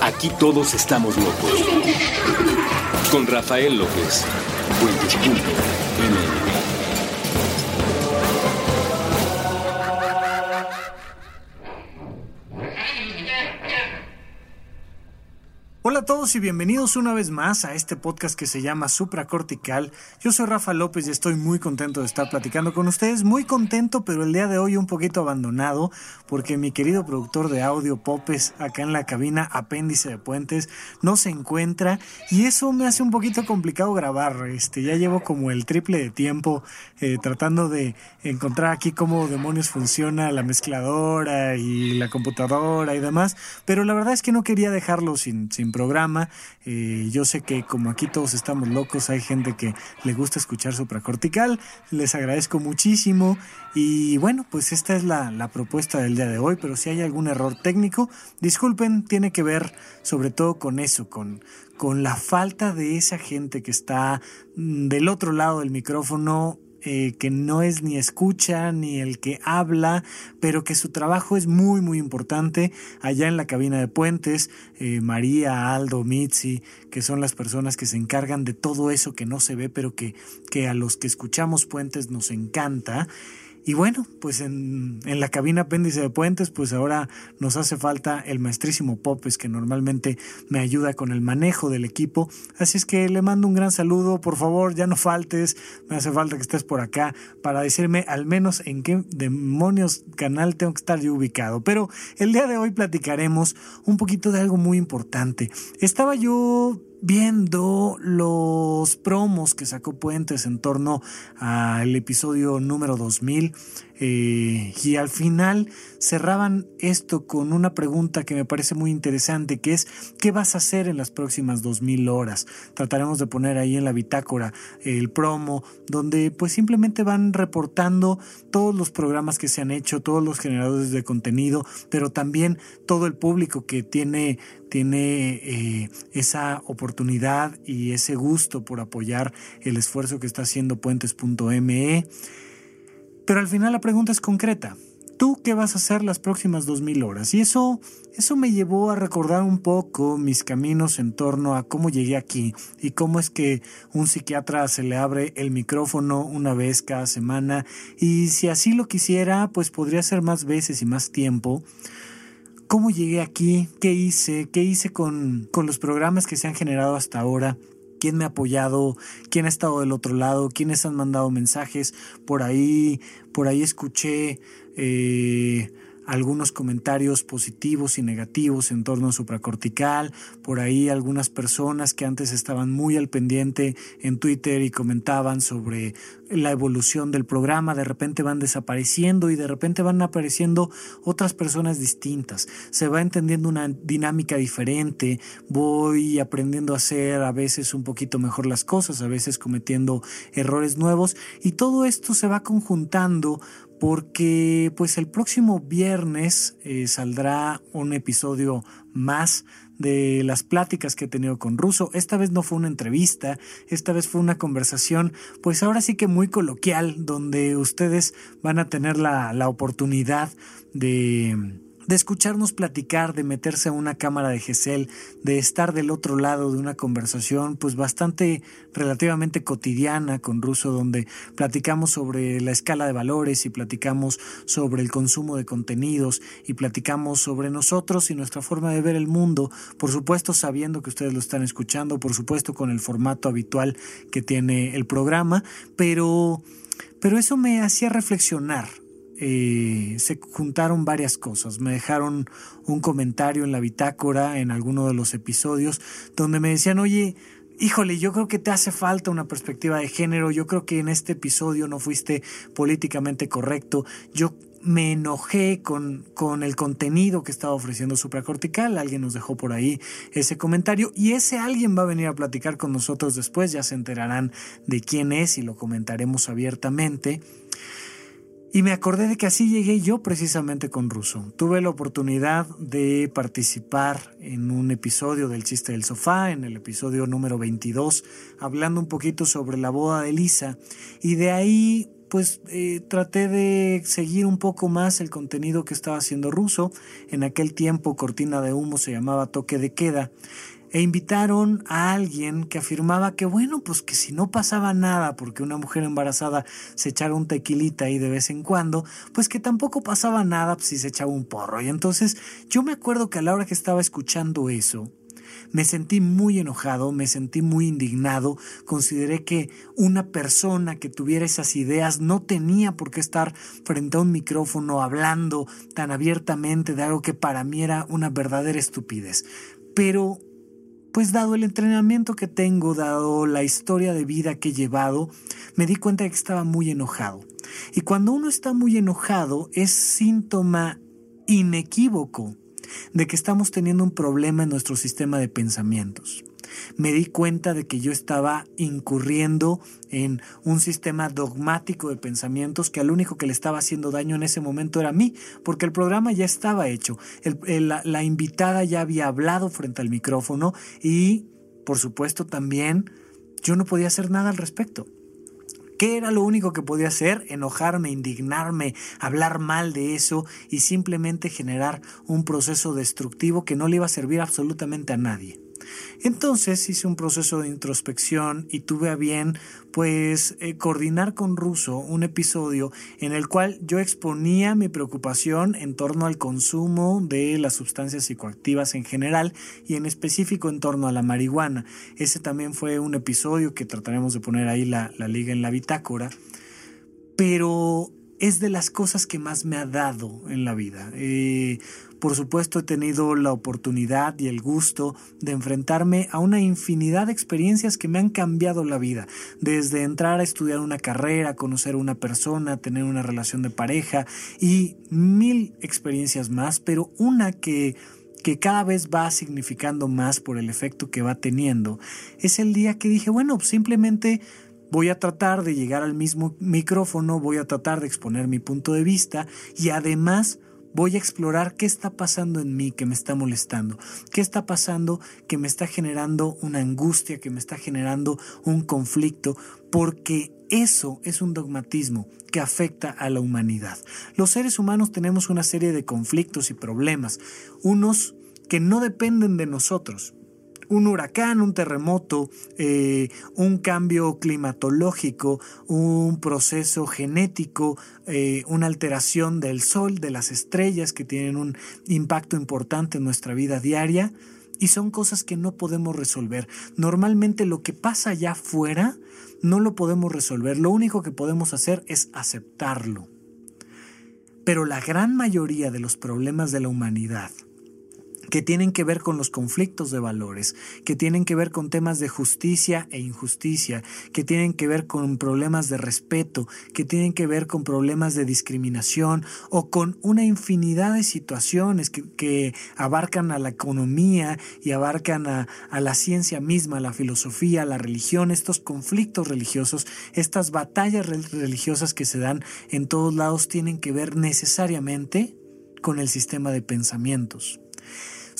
Aquí todos estamos locos. Con Rafael López. Hola a todos y bienvenidos una vez más a este podcast que se llama Supracortical. Yo soy Rafa López y estoy muy contento de estar platicando con ustedes. Muy contento, pero el día de hoy un poquito abandonado porque mi querido productor de audio Popes acá en la cabina Apéndice de Puentes no se encuentra y eso me hace un poquito complicado grabar. Este, ya llevo como el triple de tiempo eh, tratando de encontrar aquí cómo demonios funciona la mezcladora y la computadora y demás, pero la verdad es que no quería dejarlo sin, sin programa. Eh, yo sé que como aquí todos estamos locos, hay gente que le gusta escuchar supracortical. Les agradezco muchísimo. Y bueno, pues esta es la, la propuesta del día de hoy, pero si hay algún error técnico, disculpen, tiene que ver sobre todo con eso, con, con la falta de esa gente que está mm, del otro lado del micrófono eh, que no es ni escucha ni el que habla, pero que su trabajo es muy muy importante allá en la cabina de puentes, eh, María, Aldo, Mitzi, que son las personas que se encargan de todo eso que no se ve, pero que, que a los que escuchamos puentes nos encanta. Y bueno, pues en, en, la cabina apéndice de puentes, pues ahora nos hace falta el maestrísimo Popes, que normalmente me ayuda con el manejo del equipo. Así es que le mando un gran saludo, por favor, ya no faltes, me hace falta que estés por acá para decirme al menos en qué demonios canal tengo que estar yo ubicado. Pero el día de hoy platicaremos un poquito de algo muy importante. Estaba yo viendo los promos que sacó Puentes en torno al episodio número 2000 eh, y al final cerraban esto con una pregunta que me parece muy interesante, que es ¿qué vas a hacer en las próximas 2000 horas? Trataremos de poner ahí en la bitácora el promo, donde pues simplemente van reportando todos los programas que se han hecho, todos los generadores de contenido, pero también todo el público que tiene tiene eh, esa oportunidad y ese gusto por apoyar el esfuerzo que está haciendo puentes.me. Pero al final la pregunta es concreta. ¿Tú qué vas a hacer las próximas 2000 horas? Y eso, eso me llevó a recordar un poco mis caminos en torno a cómo llegué aquí y cómo es que un psiquiatra se le abre el micrófono una vez cada semana y si así lo quisiera, pues podría ser más veces y más tiempo. ¿Cómo llegué aquí? ¿Qué hice? ¿Qué hice con, con los programas que se han generado hasta ahora? quién me ha apoyado, quién ha estado del otro lado, quiénes han mandado mensajes. Por ahí, por ahí escuché eh, algunos comentarios positivos y negativos en torno a supracortical, por ahí algunas personas que antes estaban muy al pendiente en Twitter y comentaban sobre la evolución del programa, de repente van desapareciendo y de repente van apareciendo otras personas distintas, se va entendiendo una dinámica diferente, voy aprendiendo a hacer a veces un poquito mejor las cosas, a veces cometiendo errores nuevos y todo esto se va conjuntando porque pues el próximo viernes eh, saldrá un episodio más de las pláticas que he tenido con Russo. Esta vez no fue una entrevista, esta vez fue una conversación, pues ahora sí que muy coloquial, donde ustedes van a tener la, la oportunidad de de escucharnos platicar, de meterse a una cámara de GESEL, de estar del otro lado de una conversación pues bastante relativamente cotidiana con Russo donde platicamos sobre la escala de valores y platicamos sobre el consumo de contenidos y platicamos sobre nosotros y nuestra forma de ver el mundo, por supuesto sabiendo que ustedes lo están escuchando, por supuesto con el formato habitual que tiene el programa, pero pero eso me hacía reflexionar eh, se juntaron varias cosas. Me dejaron un comentario en la bitácora en alguno de los episodios donde me decían, oye, híjole, yo creo que te hace falta una perspectiva de género, yo creo que en este episodio no fuiste políticamente correcto, yo me enojé con, con el contenido que estaba ofreciendo supracortical. Alguien nos dejó por ahí ese comentario y ese alguien va a venir a platicar con nosotros después. Ya se enterarán de quién es y lo comentaremos abiertamente. Y me acordé de que así llegué yo precisamente con Russo. Tuve la oportunidad de participar en un episodio del chiste del sofá, en el episodio número 22, hablando un poquito sobre la boda de Lisa. Y de ahí pues eh, traté de seguir un poco más el contenido que estaba haciendo Russo. En aquel tiempo Cortina de Humo se llamaba Toque de Queda e invitaron a alguien que afirmaba que bueno, pues que si no pasaba nada porque una mujer embarazada se echara un tequilita ahí de vez en cuando, pues que tampoco pasaba nada si se echaba un porro. Y entonces yo me acuerdo que a la hora que estaba escuchando eso, me sentí muy enojado, me sentí muy indignado, consideré que una persona que tuviera esas ideas no tenía por qué estar frente a un micrófono hablando tan abiertamente de algo que para mí era una verdadera estupidez. Pero pues dado el entrenamiento que tengo, dado la historia de vida que he llevado, me di cuenta de que estaba muy enojado. Y cuando uno está muy enojado es síntoma inequívoco de que estamos teniendo un problema en nuestro sistema de pensamientos me di cuenta de que yo estaba incurriendo en un sistema dogmático de pensamientos que al único que le estaba haciendo daño en ese momento era mí, porque el programa ya estaba hecho, la, la invitada ya había hablado frente al micrófono y, por supuesto, también yo no podía hacer nada al respecto. ¿Qué era lo único que podía hacer? Enojarme, indignarme, hablar mal de eso y simplemente generar un proceso destructivo que no le iba a servir absolutamente a nadie. Entonces hice un proceso de introspección y tuve a bien pues eh, coordinar con Russo un episodio en el cual yo exponía mi preocupación en torno al consumo de las sustancias psicoactivas en general y en específico en torno a la marihuana. Ese también fue un episodio que trataremos de poner ahí la, la liga en la bitácora. Pero es de las cosas que más me ha dado en la vida. Eh, por supuesto he tenido la oportunidad y el gusto de enfrentarme a una infinidad de experiencias que me han cambiado la vida, desde entrar a estudiar una carrera, conocer a una persona, tener una relación de pareja y mil experiencias más, pero una que que cada vez va significando más por el efecto que va teniendo, es el día que dije, bueno, simplemente Voy a tratar de llegar al mismo micrófono, voy a tratar de exponer mi punto de vista y además voy a explorar qué está pasando en mí que me está molestando, qué está pasando que me está generando una angustia, que me está generando un conflicto, porque eso es un dogmatismo que afecta a la humanidad. Los seres humanos tenemos una serie de conflictos y problemas, unos que no dependen de nosotros, un huracán, un terremoto, eh, un cambio climatológico, un proceso genético, eh, una alteración del sol, de las estrellas que tienen un impacto importante en nuestra vida diaria. Y son cosas que no podemos resolver. Normalmente lo que pasa allá afuera no lo podemos resolver. Lo único que podemos hacer es aceptarlo. Pero la gran mayoría de los problemas de la humanidad que tienen que ver con los conflictos de valores, que tienen que ver con temas de justicia e injusticia, que tienen que ver con problemas de respeto, que tienen que ver con problemas de discriminación o con una infinidad de situaciones que, abarcan a la economía y abarcan a, a la ciencia misma, la filosofía, la religión, estos conflictos religiosos, estas batallas religiosas que se dan en todos lados tienen que ver necesariamente con el sistema de pensamientos.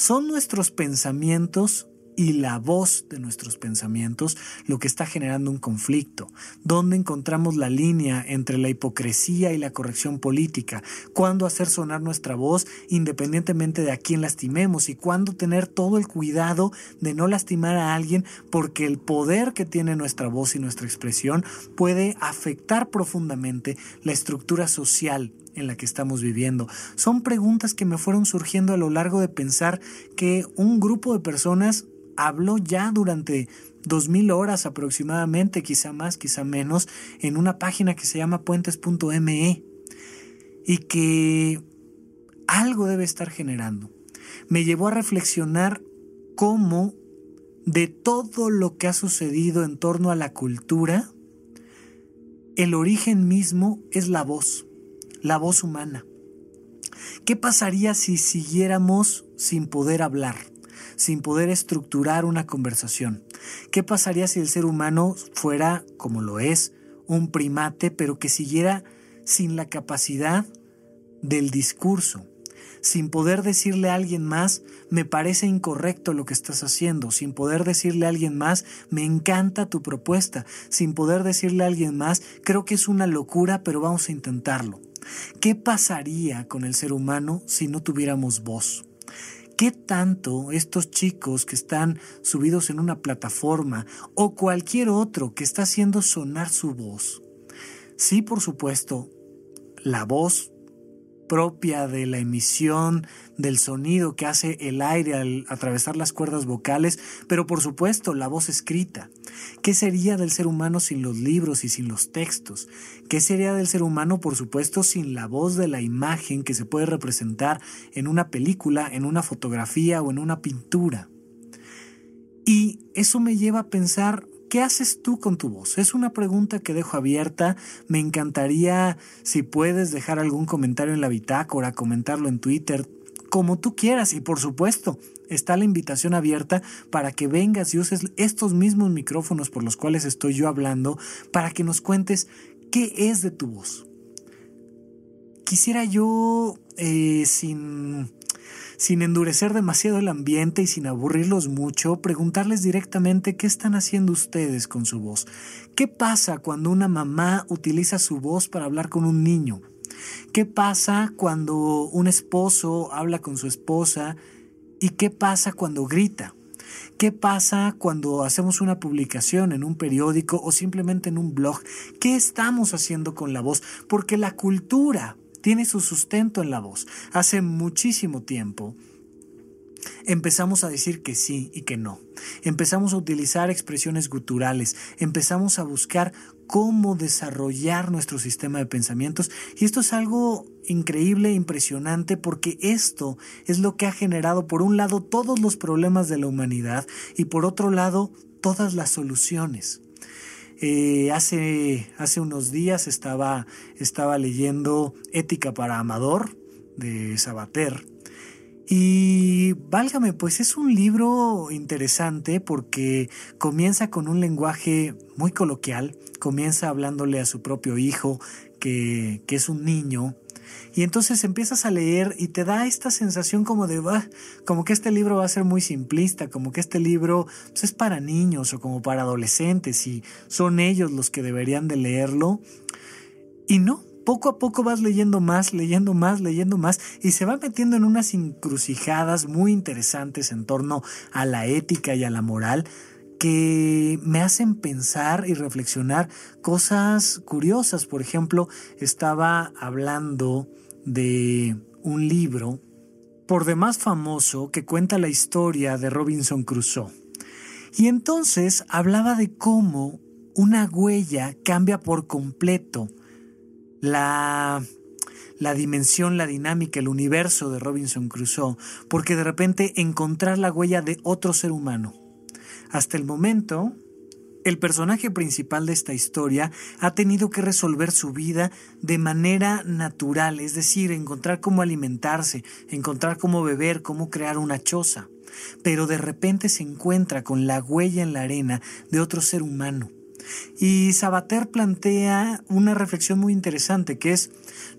Son nuestros pensamientos y la voz de nuestros pensamientos lo que está generando un conflicto, donde encontramos la línea entre la hipocresía y la corrección política, cuándo hacer sonar nuestra voz independientemente de a quién lastimemos y cuándo tener todo el cuidado de no lastimar a alguien porque el poder que tiene nuestra voz y nuestra expresión puede afectar profundamente la estructura social en la que estamos viviendo. Son preguntas que me fueron surgiendo a lo largo de pensar que un grupo de personas habló ya durante dos mil horas aproximadamente, quizá más, quizá menos, en una página que se llama puentes.me y que algo debe estar generando. Me llevó a reflexionar cómo de todo lo que ha sucedido en torno a la cultura, el origen mismo es la voz la voz humana. ¿Qué pasaría si siguiéramos sin poder hablar, sin poder estructurar una conversación? ¿Qué pasaría si el ser humano fuera, como lo es, un primate, pero que siguiera sin la capacidad del discurso? sin poder decirle a alguien más, me parece incorrecto lo que estás haciendo, sin poder decirle a alguien más, me encanta tu propuesta, sin poder decirle a alguien más, creo que es una locura, pero vamos a intentarlo. ¿Qué pasaría con el ser humano si no tuviéramos voz? ¿Qué tanto estos chicos que están subidos en una plataforma o cualquier otro que está haciendo sonar su voz? Sí, por supuesto, la voz propia de la emisión del sonido que hace el aire al atravesar las cuerdas vocales, pero por supuesto la voz escrita. ¿Qué sería del ser humano sin los libros y sin los textos? ¿Qué sería del ser humano, por supuesto, sin la voz de la imagen que se puede representar en una película, en una fotografía o en una pintura? Y eso me lleva a pensar ¿Qué haces tú con tu voz? Es una pregunta que dejo abierta. Me encantaría si puedes dejar algún comentario en la bitácora, comentarlo en Twitter, como tú quieras. Y por supuesto, está la invitación abierta para que vengas y uses estos mismos micrófonos por los cuales estoy yo hablando para que nos cuentes qué es de tu voz. Quisiera yo, eh, sin sin endurecer demasiado el ambiente y sin aburrirlos mucho, preguntarles directamente qué están haciendo ustedes con su voz. ¿Qué pasa cuando una mamá utiliza su voz para hablar con un niño? ¿Qué pasa cuando un esposo habla con su esposa? ¿Y qué pasa cuando grita? ¿Qué pasa cuando hacemos una publicación en un periódico o simplemente en un blog? ¿Qué estamos haciendo con la voz? Porque la cultura tiene su sustento en la voz. Hace muchísimo tiempo empezamos a decir que sí y que no. Empezamos a utilizar expresiones guturales, empezamos a buscar cómo desarrollar nuestro sistema de pensamientos y esto es algo increíble, impresionante, porque esto es lo que ha generado, por un lado, todos los problemas de la humanidad y por otro lado, todas las soluciones. Eh, hace, hace unos días estaba, estaba leyendo Ética para Amador de Sabater. Y válgame, pues es un libro interesante porque comienza con un lenguaje muy coloquial, comienza hablándole a su propio hijo, que, que es un niño, y entonces empiezas a leer y te da esta sensación como de, como que este libro va a ser muy simplista, como que este libro pues, es para niños o como para adolescentes y son ellos los que deberían de leerlo. Y no, poco a poco vas leyendo más, leyendo más, leyendo más y se va metiendo en unas encrucijadas muy interesantes en torno a la ética y a la moral que me hacen pensar y reflexionar cosas curiosas. Por ejemplo, estaba hablando de un libro por demás famoso que cuenta la historia de Robinson Crusoe. Y entonces hablaba de cómo una huella cambia por completo la, la dimensión, la dinámica, el universo de Robinson Crusoe, porque de repente encontrar la huella de otro ser humano. Hasta el momento, el personaje principal de esta historia ha tenido que resolver su vida de manera natural, es decir, encontrar cómo alimentarse, encontrar cómo beber, cómo crear una choza. Pero de repente se encuentra con la huella en la arena de otro ser humano. Y Sabater plantea una reflexión muy interesante que es,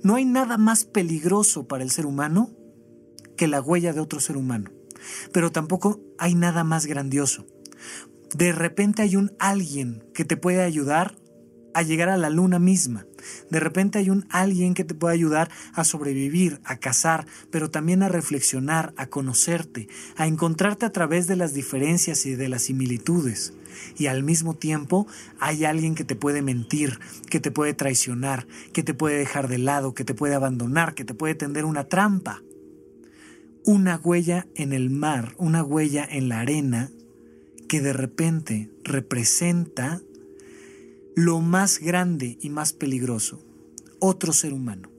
no hay nada más peligroso para el ser humano que la huella de otro ser humano, pero tampoco hay nada más grandioso de repente hay un alguien que te puede ayudar a llegar a la luna misma. De repente hay un alguien que te puede ayudar a sobrevivir, a cazar, pero también a reflexionar, a conocerte, a encontrarte a través de las diferencias y de las similitudes. Y al mismo tiempo hay alguien que te puede mentir, que te puede traicionar, que te puede dejar de lado, que te puede abandonar, que te puede tender una trampa. Una huella en el mar, una huella en la arena, que de repente representa lo más grande y más peligroso, otro ser humano.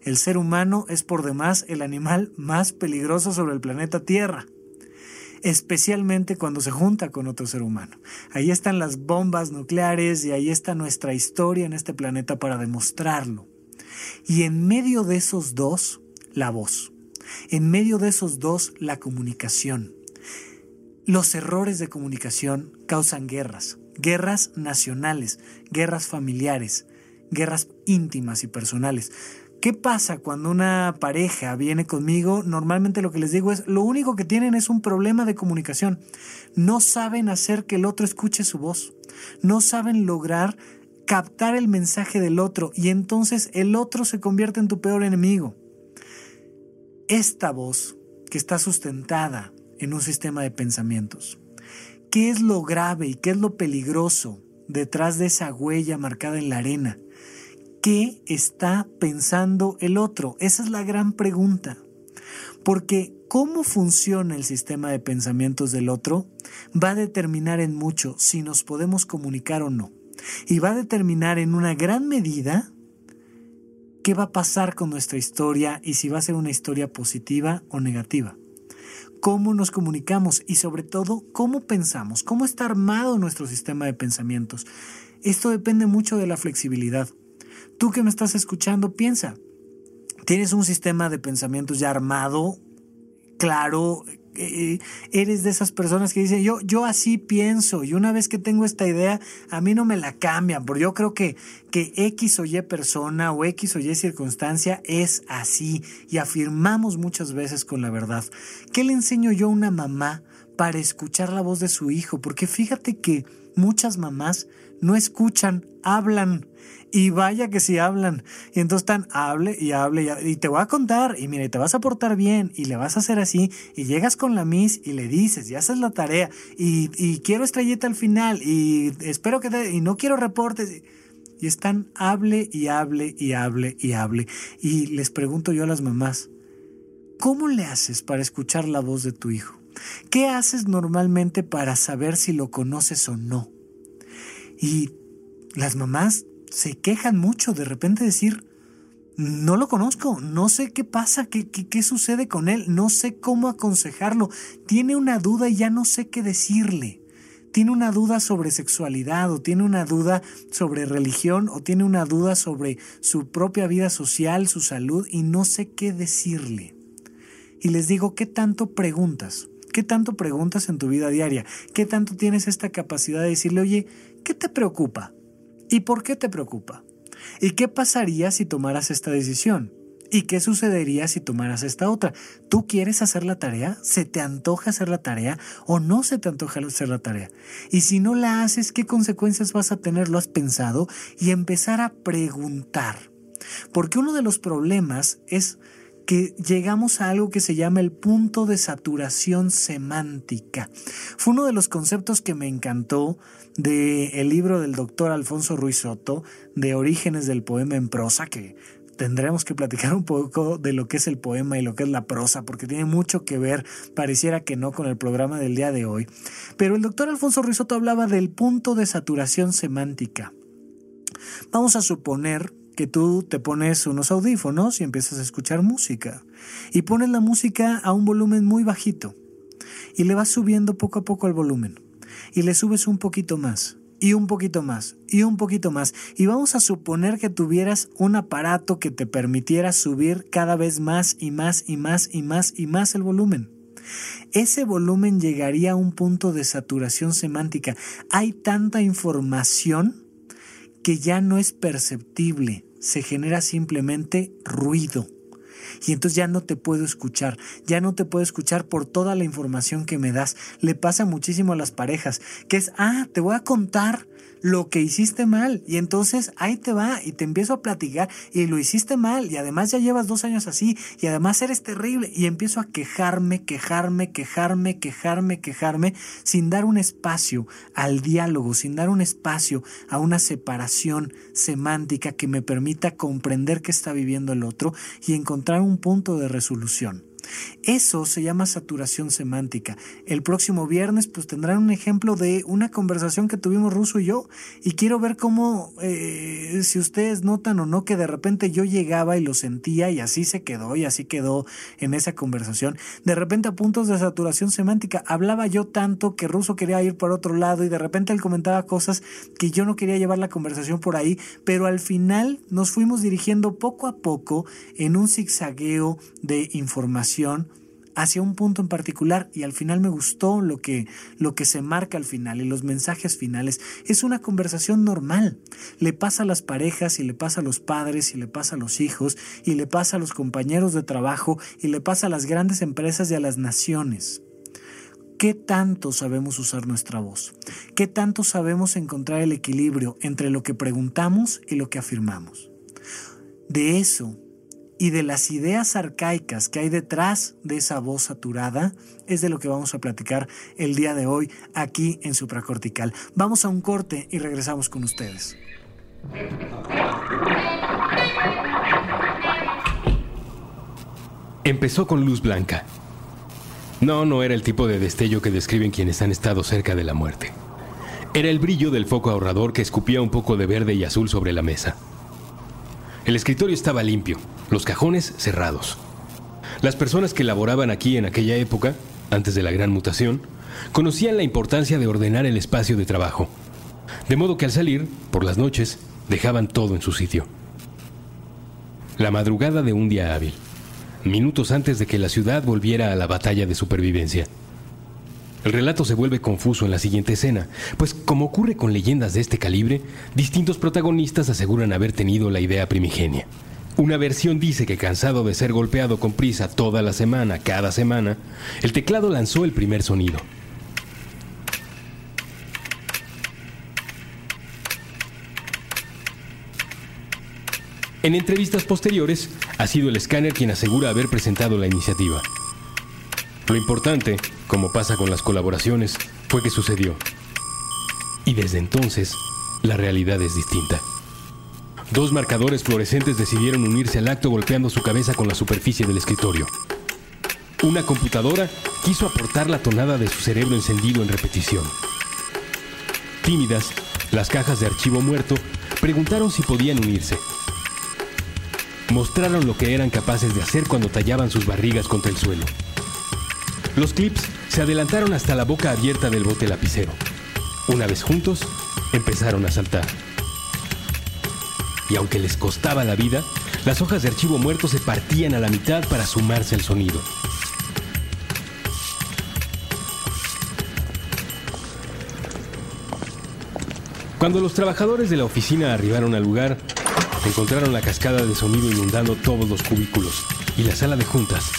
El ser humano es por demás el animal más peligroso sobre el planeta Tierra, especialmente cuando se junta con otro ser humano. Ahí están las bombas nucleares y ahí está nuestra historia en este planeta para demostrarlo. Y en medio de esos dos, la voz. En medio de esos dos, la comunicación. Los errores de comunicación causan guerras, guerras nacionales, guerras familiares, guerras íntimas y personales. ¿Qué pasa cuando una pareja viene conmigo? Normalmente lo que les digo es, lo único que tienen es un problema de comunicación. No saben hacer que el otro escuche su voz. No saben lograr captar el mensaje del otro y entonces el otro se convierte en tu peor enemigo. Esta voz que está sustentada en un sistema de pensamientos. ¿Qué es lo grave y qué es lo peligroso detrás de esa huella marcada en la arena? ¿Qué está pensando el otro? Esa es la gran pregunta. Porque cómo funciona el sistema de pensamientos del otro va a determinar en mucho si nos podemos comunicar o no. Y va a determinar en una gran medida qué va a pasar con nuestra historia y si va a ser una historia positiva o negativa. Cómo nos comunicamos y sobre todo cómo pensamos, cómo está armado nuestro sistema de pensamientos. Esto depende mucho de la flexibilidad. Tú que me estás escuchando, piensa, tienes un sistema de pensamientos ya armado, claro, eh, eres de esas personas que dicen, yo, yo así pienso y una vez que tengo esta idea, a mí no me la cambian, porque yo creo que, que X o Y persona o X o Y circunstancia es así y afirmamos muchas veces con la verdad. ¿Qué le enseño yo a una mamá para escuchar la voz de su hijo? Porque fíjate que muchas mamás no escuchan, hablan. Y vaya que si hablan. Y entonces están, hable y hable y, te voy a contar. Y mire, te vas a portar bien y le vas a hacer así. Y llegas con la Miss y le dices, y haces la tarea. Y, y quiero estrellita al final. Y espero que te, y no quiero reportes. Y están, hable y hable y hable y hable. Y les pregunto yo a las mamás, ¿cómo le haces para escuchar la voz de tu hijo? ¿Qué haces normalmente para saber si lo conoces o no? Y las mamás se quejan mucho de repente decir, no lo conozco, no sé qué pasa, qué, qué, sucede con él, no sé cómo aconsejarlo, tiene una duda y ya no sé qué decirle. Tiene una duda sobre sexualidad o tiene una duda sobre religión o tiene una duda sobre su propia vida social, su salud y no sé qué decirle. Y les digo, ¿qué tanto preguntas? ¿Qué tanto preguntas en tu vida diaria? ¿Qué tanto tienes esta capacidad de decirle, oye, ¿qué te preocupa? ¿Y por qué te preocupa? ¿Y qué pasaría si tomaras esta decisión? ¿Y qué sucedería si tomaras esta otra? ¿Tú quieres hacer la tarea? ¿Se te antoja hacer la tarea o no se te antoja hacer la tarea? Y si no la haces, ¿qué consecuencias vas a tener? ¿Lo has pensado? Y empezar a preguntar. Porque uno de los problemas es que llegamos a algo que se llama el punto de saturación semántica. Fue uno de los conceptos que me encantó del libro del doctor Alfonso Ruiz Soto, de Orígenes del Poema en Prosa, que tendremos que platicar un poco de lo que es el poema y lo que es la prosa, porque tiene mucho que ver, pareciera que no, con el programa del día de hoy. Pero el doctor Alfonso Ruiz Soto hablaba del punto de saturación semántica. Vamos a suponer que tú te pones unos audífonos y empiezas a escuchar música. Y pones la música a un volumen muy bajito. Y le vas subiendo poco a poco el volumen. Y le subes un poquito más. Y un poquito más. Y un poquito más. Y vamos a suponer que tuvieras un aparato que te permitiera subir cada vez más y más y más y más y más el volumen. Ese volumen llegaría a un punto de saturación semántica. Hay tanta información que ya no es perceptible, se genera simplemente ruido. Y entonces ya no te puedo escuchar, ya no te puedo escuchar por toda la información que me das. Le pasa muchísimo a las parejas, que es, ah, te voy a contar lo que hiciste mal. Y entonces ahí te va y te empiezo a platicar y lo hiciste mal y además ya llevas dos años así y además eres terrible y empiezo a quejarme, quejarme, quejarme, quejarme, quejarme sin dar un espacio al diálogo, sin dar un espacio a una separación semántica que me permita comprender qué está viviendo el otro y encontrar un punto de resolución. Eso se llama saturación semántica. El próximo viernes pues tendrán un ejemplo de una conversación que tuvimos Ruso y yo y quiero ver cómo, eh, si ustedes notan o no que de repente yo llegaba y lo sentía y así se quedó y así quedó en esa conversación. De repente a puntos de saturación semántica hablaba yo tanto que Ruso quería ir por otro lado y de repente él comentaba cosas que yo no quería llevar la conversación por ahí, pero al final nos fuimos dirigiendo poco a poco en un zigzagueo de información hacia un punto en particular y al final me gustó lo que, lo que se marca al final y los mensajes finales. Es una conversación normal. Le pasa a las parejas y le pasa a los padres y le pasa a los hijos y le pasa a los compañeros de trabajo y le pasa a las grandes empresas y a las naciones. ¿Qué tanto sabemos usar nuestra voz? ¿Qué tanto sabemos encontrar el equilibrio entre lo que preguntamos y lo que afirmamos? De eso y de las ideas arcaicas que hay detrás de esa voz saturada es de lo que vamos a platicar el día de hoy aquí en Supracortical. Vamos a un corte y regresamos con ustedes. Empezó con luz blanca. No, no era el tipo de destello que describen quienes han estado cerca de la muerte. Era el brillo del foco ahorrador que escupía un poco de verde y azul sobre la mesa. El escritorio estaba limpio, los cajones cerrados. Las personas que laboraban aquí en aquella época, antes de la gran mutación, conocían la importancia de ordenar el espacio de trabajo. De modo que al salir, por las noches, dejaban todo en su sitio. La madrugada de un día hábil, minutos antes de que la ciudad volviera a la batalla de supervivencia. El relato se vuelve confuso en la siguiente escena, pues como ocurre con leyendas de este calibre, distintos protagonistas aseguran haber tenido la idea primigenia. Una versión dice que cansado de ser golpeado con prisa toda la semana, cada semana, el teclado lanzó el primer sonido. En entrevistas posteriores, ha sido el escáner quien asegura haber presentado la iniciativa. Lo importante, como pasa con las colaboraciones, fue que sucedió. Y desde entonces, la realidad es distinta. Dos marcadores fluorescentes decidieron unirse al acto golpeando su cabeza con la superficie del escritorio. Una computadora quiso aportar la tonada de su cerebro encendido en repetición. Tímidas, las cajas de archivo muerto preguntaron si podían unirse. Mostraron lo que eran capaces de hacer cuando tallaban sus barrigas contra el suelo. Los clips se adelantaron hasta la boca abierta del bote lapicero. Una vez juntos, empezaron a saltar. Y aunque les costaba la vida, las hojas de archivo muerto se partían a la mitad para sumarse al sonido. Cuando los trabajadores de la oficina arribaron al lugar, encontraron la cascada de sonido inundando todos los cubículos y la sala de juntas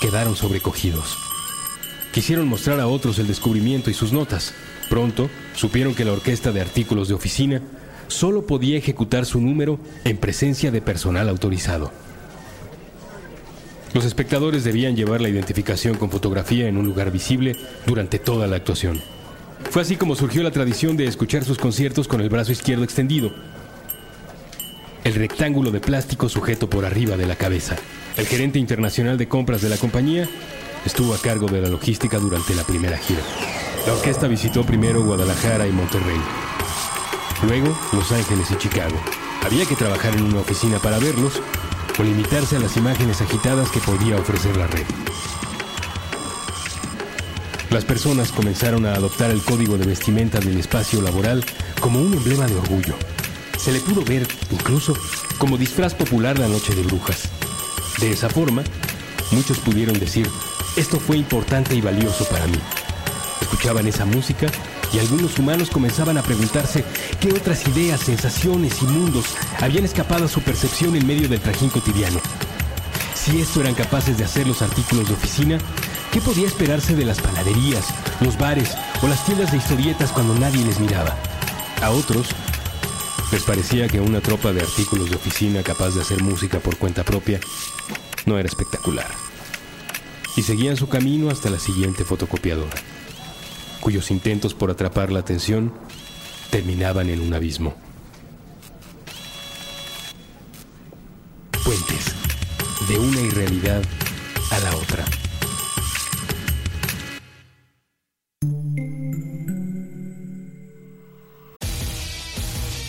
quedaron sobrecogidos. Quisieron mostrar a otros el descubrimiento y sus notas. Pronto supieron que la orquesta de artículos de oficina solo podía ejecutar su número en presencia de personal autorizado. Los espectadores debían llevar la identificación con fotografía en un lugar visible durante toda la actuación. Fue así como surgió la tradición de escuchar sus conciertos con el brazo izquierdo extendido, el rectángulo de plástico sujeto por arriba de la cabeza. El gerente internacional de compras de la compañía estuvo a cargo de la logística durante la primera gira. La orquesta visitó primero Guadalajara y Monterrey, luego Los Ángeles y Chicago. Había que trabajar en una oficina para verlos o limitarse a las imágenes agitadas que podía ofrecer la red. Las personas comenzaron a adoptar el código de vestimenta del espacio laboral como un emblema de orgullo. Se le pudo ver, incluso, como disfraz popular la noche de brujas. De esa forma, muchos pudieron decir, esto fue importante y valioso para mí. Escuchaban esa música y algunos humanos comenzaban a preguntarse qué otras ideas, sensaciones y mundos habían escapado a su percepción en medio del trajín cotidiano. Si esto eran capaces de hacer los artículos de oficina, ¿qué podía esperarse de las panaderías, los bares o las tiendas de historietas cuando nadie les miraba? A otros les parecía que una tropa de artículos de oficina capaz de hacer música por cuenta propia no era espectacular. Y seguían su camino hasta la siguiente fotocopiadora, cuyos intentos por atrapar la atención terminaban en un abismo. Puentes de una irrealidad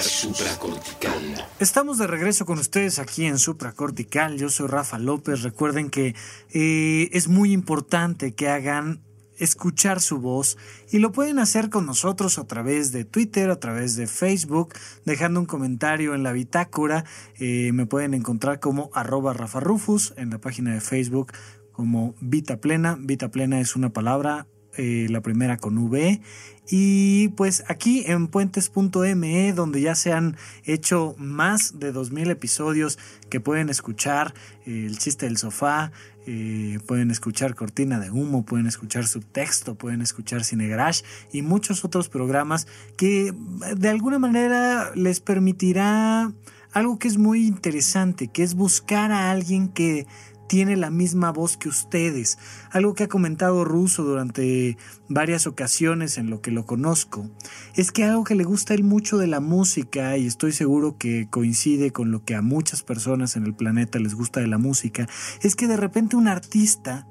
Supracortical. Estamos de regreso con ustedes aquí en Supracortical. Yo soy Rafa López. Recuerden que eh, es muy importante que hagan escuchar su voz y lo pueden hacer con nosotros a través de Twitter, a través de Facebook, dejando un comentario en la bitácora. Eh, me pueden encontrar como arroba Rafa Rufus en la página de Facebook como Vita Plena. Vita Plena es una palabra eh, la primera con V. Y pues aquí en puentes.me, donde ya se han hecho más de 2.000 episodios que pueden escuchar eh, el chiste del sofá, eh, pueden escuchar Cortina de Humo, pueden escuchar Subtexto, pueden escuchar Cine Garage y muchos otros programas que de alguna manera les permitirá algo que es muy interesante, que es buscar a alguien que tiene la misma voz que ustedes. Algo que ha comentado Russo durante varias ocasiones en lo que lo conozco, es que algo que le gusta él mucho de la música, y estoy seguro que coincide con lo que a muchas personas en el planeta les gusta de la música, es que de repente un artista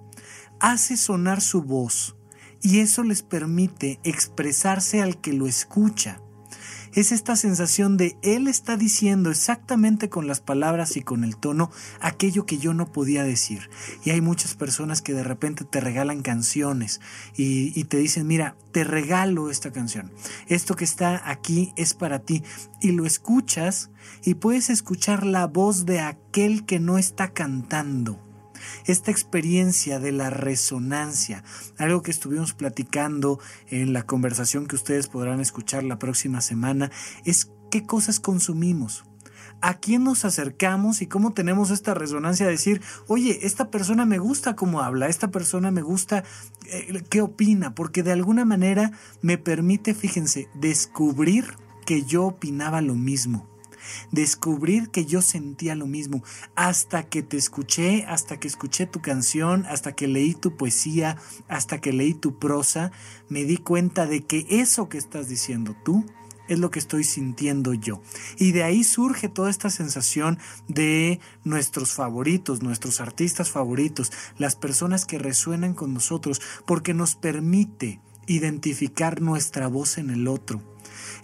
hace sonar su voz y eso les permite expresarse al que lo escucha es esta sensación de él está diciendo exactamente con las palabras y con el tono aquello que yo no podía decir. Y hay muchas personas que de repente te regalan canciones y, te dicen, mira, te regalo esta canción. Esto que está aquí es para ti. Y lo escuchas y puedes escuchar la voz de aquel que no está cantando esta experiencia de la resonancia, algo que estuvimos platicando en la conversación que ustedes podrán escuchar la próxima semana, es qué cosas consumimos. ¿A quién nos acercamos y cómo tenemos esta resonancia de decir, oye, esta persona me gusta cómo habla, esta persona me gusta eh, qué opina? Porque de alguna manera me permite, fíjense, descubrir que yo opinaba lo mismo descubrir que yo sentía lo mismo, hasta que te escuché, hasta que escuché tu canción, hasta que leí tu poesía, hasta que leí tu prosa, me di cuenta de que eso que estás diciendo tú es lo que estoy sintiendo yo. Y de ahí surge toda esta sensación de nuestros favoritos, nuestros artistas favoritos, las personas que resuenan con nosotros, porque nos permite identificar nuestra voz en el otro.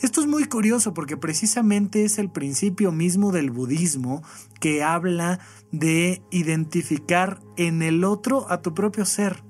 Esto es muy curioso porque precisamente es el principio mismo del budismo que habla de identificar en el otro a tu propio ser.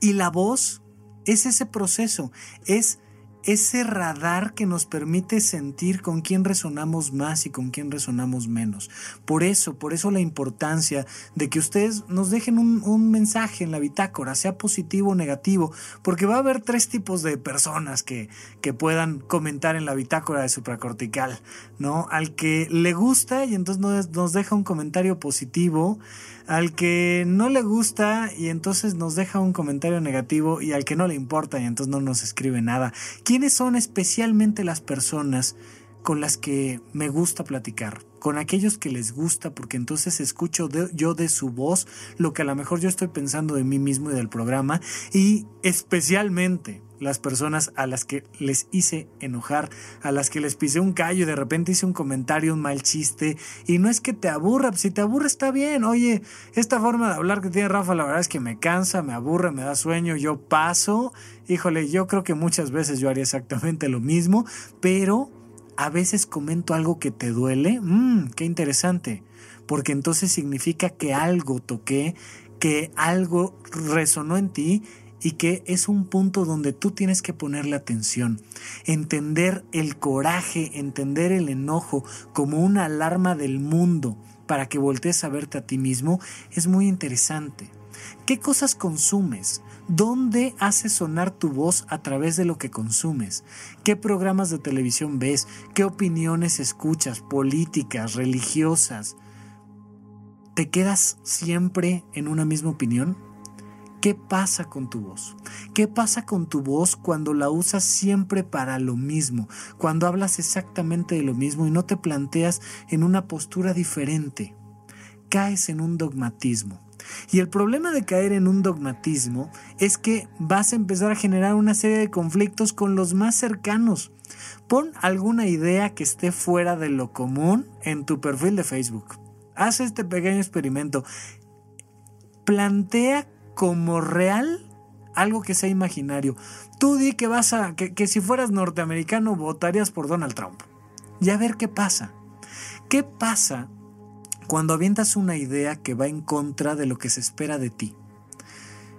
Y la voz es ese proceso, es ese radar que nos permite sentir con quién resonamos más y con quién resonamos menos. Por eso, por eso la importancia de que ustedes nos dejen un, mensaje en la bitácora, sea positivo o negativo, porque va a haber tres tipos de personas que, que puedan comentar en la bitácora de supracortical, ¿no? Al que le gusta y entonces nos, nos deja un comentario positivo, al que no le gusta y entonces nos deja un comentario negativo y al que no le importa y entonces no nos escribe nada. ¿Quiénes son especialmente las personas con las que me gusta platicar? Con aquellos que les gusta porque entonces escucho yo de su voz lo que a lo mejor yo estoy pensando de mí mismo y del programa y especialmente las personas a las que les hice enojar, a las que les pisé un callo y de repente hice un comentario, un mal chiste. Y no es que te aburra, si te aburre está bien. Oye, esta forma de hablar que tiene Rafa, la verdad es que me cansa, me aburre, me da sueño, yo paso. Híjole, yo creo que muchas veces yo haría exactamente lo mismo, pero a veces comento algo que te duele. Mmm, qué interesante. Porque entonces significa que algo toqué, que algo resonó en ti y que es un punto donde tú tienes que ponerle atención, entender el coraje, entender el enojo como una alarma del mundo para que voltees a verte a ti mismo, es muy interesante. ¿Qué cosas consumes? ¿Dónde haces sonar tu voz a través de lo que consumes? ¿Qué programas de televisión ves? ¿Qué opiniones escuchas? Políticas, religiosas. ¿Te quedas siempre en una misma opinión? ¿Qué pasa con tu voz? ¿Qué pasa con tu voz cuando la usas siempre para lo mismo? Cuando hablas exactamente de lo mismo y no te planteas en una postura diferente. Caes en un dogmatismo. Y el problema de caer en un dogmatismo es que vas a empezar a generar una serie de conflictos con los más cercanos. Pon alguna idea que esté fuera de lo común en tu perfil de Facebook. Haz este pequeño experimento. Plantea como real algo que sea imaginario. Tú di que vas a que, que si fueras norteamericano votarías por Donald Trump. Y a ver qué pasa. ¿Qué pasa cuando avientas una idea que va en contra de lo que se espera de ti.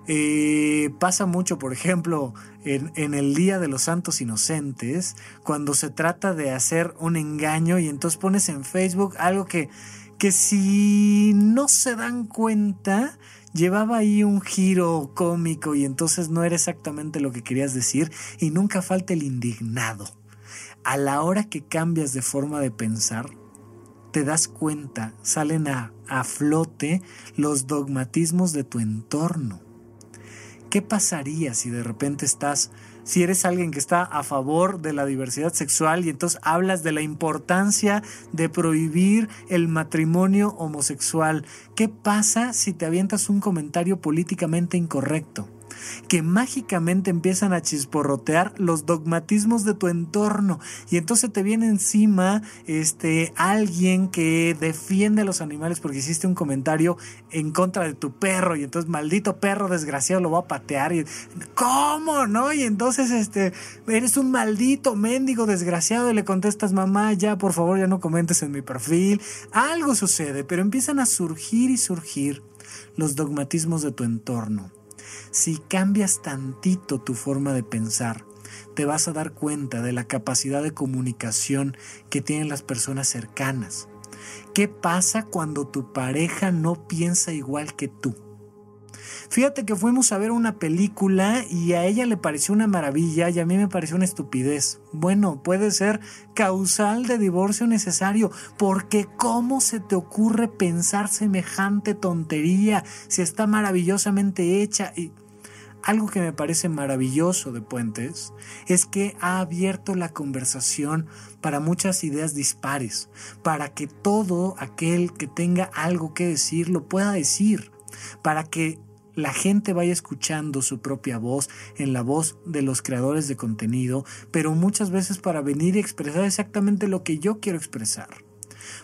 Eh, pasa mucho, por ejemplo, en, en, el Día de los Santos Inocentes, cuando se trata de hacer un engaño y entonces pones en Facebook algo que, que si no se dan cuenta, llevaba ahí un giro cómico y entonces no era exactamente lo que querías decir y nunca falta el indignado. A la hora que cambias de forma de pensar, te das cuenta, salen a, a flote los dogmatismos de tu entorno. ¿Qué pasaría si de repente estás, si eres alguien que está a favor de la diversidad sexual y entonces hablas de la importancia de prohibir el matrimonio homosexual? ¿Qué pasa si te avientas un comentario políticamente incorrecto? Que mágicamente empiezan a chisporrotear los dogmatismos de tu entorno y entonces te viene encima este alguien que defiende a los animales porque hiciste un comentario en contra de tu perro y entonces maldito perro desgraciado lo va a patear y ¿cómo? ¿no? Y entonces este eres un maldito mendigo desgraciado y le contestas mamá ya por favor ya no comentes en mi perfil algo sucede pero empiezan a surgir y surgir los dogmatismos de tu entorno si cambias tantito tu forma de pensar, te vas a dar cuenta de la capacidad de comunicación que tienen las personas cercanas. ¿Qué pasa cuando tu pareja no piensa igual que tú? Fíjate que fuimos a ver una película y a ella le pareció una maravilla y a mí me pareció una estupidez. Bueno, puede ser causal de divorcio necesario, porque ¿cómo se te ocurre pensar semejante tontería si está maravillosamente hecha? Y algo que me parece maravilloso de Puentes es que ha abierto la conversación para muchas ideas dispares, para que todo aquel que tenga algo que decir lo pueda decir, para que la gente vaya escuchando su propia voz en la voz de los creadores de contenido, pero muchas veces para venir y expresar exactamente lo que yo quiero expresar.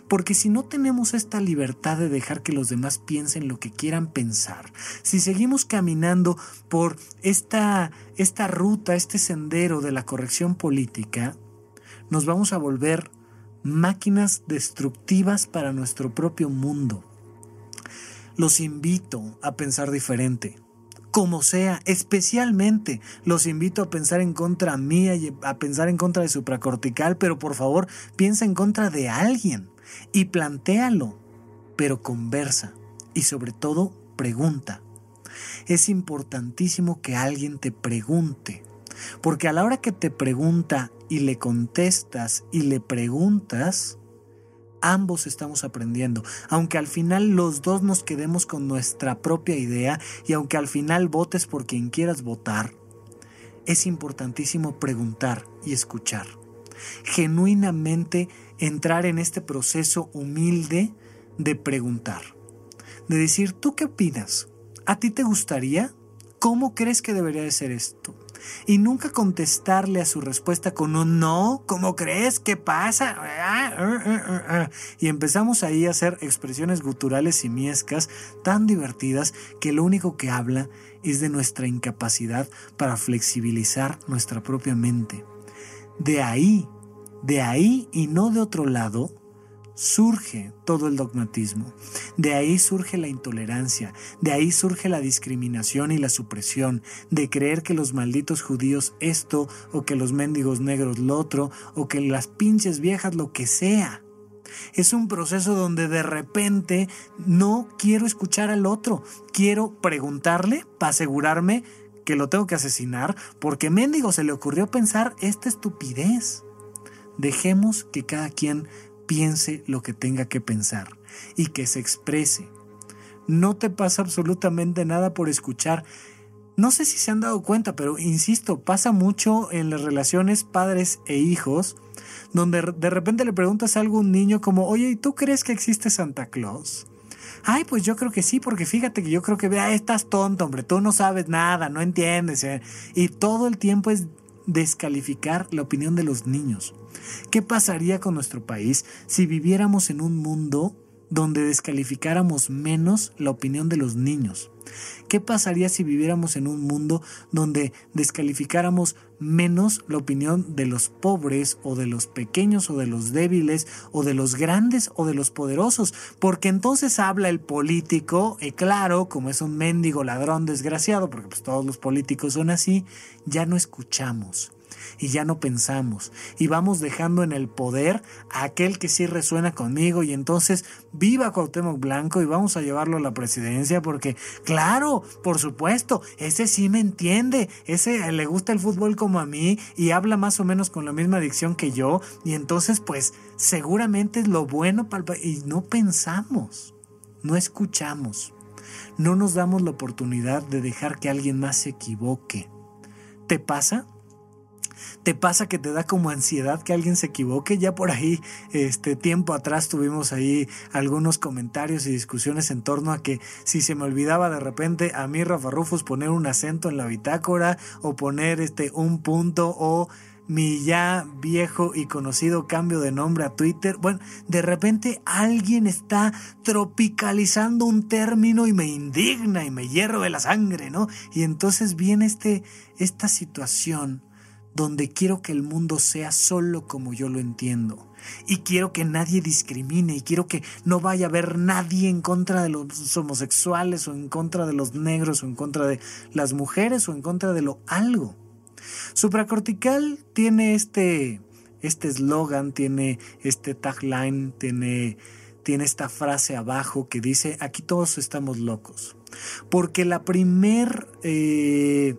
Porque si no tenemos esta libertad de dejar que los demás piensen lo que quieran pensar, si seguimos caminando por esta, esta ruta, este sendero de la corrección política, nos vamos a volver máquinas destructivas para nuestro propio mundo. Los invito a pensar diferente como sea, especialmente los invito a pensar en contra mía y a pensar en contra de supracortical, pero por favor piensa en contra de alguien y plantéalo, pero conversa y sobre todo pregunta. Es importantísimo que alguien te pregunte, porque a la hora que te pregunta y le contestas y le preguntas, ambos estamos aprendiendo, aunque al final los dos nos quedemos con nuestra propia idea y aunque al final votes por quien quieras votar, es importantísimo preguntar y escuchar. Genuinamente entrar en este proceso humilde de preguntar, de decir, ¿tú qué opinas? ¿A ti te gustaría? ¿Cómo crees que debería de ser esto? Y nunca contestarle a su respuesta con un no, ¿cómo crees? ¿Qué pasa? Y empezamos ahí a hacer expresiones guturales y miescas tan divertidas que lo único que habla es de nuestra incapacidad para flexibilizar nuestra propia mente. De ahí, de ahí y no de otro lado, surge todo el dogmatismo. De ahí surge la intolerancia, de ahí surge la discriminación y la supresión, de creer que los malditos judíos esto, o que los mendigos negros lo otro, o que las pinches viejas lo que sea. Es un proceso donde de repente no quiero escuchar al otro, quiero preguntarle para asegurarme que lo tengo que asesinar porque mendigo se le ocurrió pensar esta estupidez. Dejemos que cada quien piense lo que tenga que pensar y que se exprese. no te pasa absolutamente nada por escuchar. No sé si se han dado cuenta, pero insisto, pasa mucho en las relaciones padres e hijos, donde de repente le preguntas a algún niño como, oye, ¿y tú crees que existe Santa Claus? Ay, pues yo creo que sí, porque fíjate que yo creo que, vea, estás tonto, hombre, tú no sabes nada, no entiendes. Eh". Y todo el tiempo es descalificar la opinión de los niños. ¿Qué pasaría con nuestro país si viviéramos en un mundo donde descalificáramos menos la opinión de los niños? ¿Qué pasaría si viviéramos en un mundo donde descalificáramos menos la opinión de los pobres o de los pequeños o de los débiles o de los grandes o de los poderosos? Porque entonces habla el político, y claro, como es un mendigo ladrón desgraciado, porque pues todos los políticos son así, ya no escuchamos y ya no pensamos y vamos dejando en el poder a aquel que sí resuena conmigo y entonces viva Cuauhtémoc Blanco y vamos a llevarlo a la presidencia porque claro, por supuesto, ese sí me entiende, ese le gusta el fútbol como a mí y habla más o menos con la misma dicción que yo y entonces pues seguramente es lo bueno para y no pensamos, no escuchamos. No nos damos la oportunidad de dejar que alguien más se equivoque. ¿Te pasa? ¿Te pasa que te da como ansiedad que alguien se equivoque? Ya por ahí, este tiempo atrás tuvimos ahí algunos comentarios y discusiones en torno a que si se me olvidaba de repente a mí, Rafa Rufus, poner un acento en la bitácora o poner este un punto o mi ya viejo y conocido cambio de nombre a Twitter. Bueno, de repente alguien está tropicalizando un término y me indigna y me hierve la sangre, ¿no? Y entonces viene este, esta situación donde quiero que el mundo sea solo como yo lo entiendo. Y quiero que nadie discrimine y quiero que no vaya a haber nadie en contra de los homosexuales o en contra de los negros o en contra de las mujeres o en contra de lo algo. Supracortical tiene este este eslogan, tiene este tagline, tiene tiene esta frase abajo que dice aquí todos estamos locos. Porque la primer eh,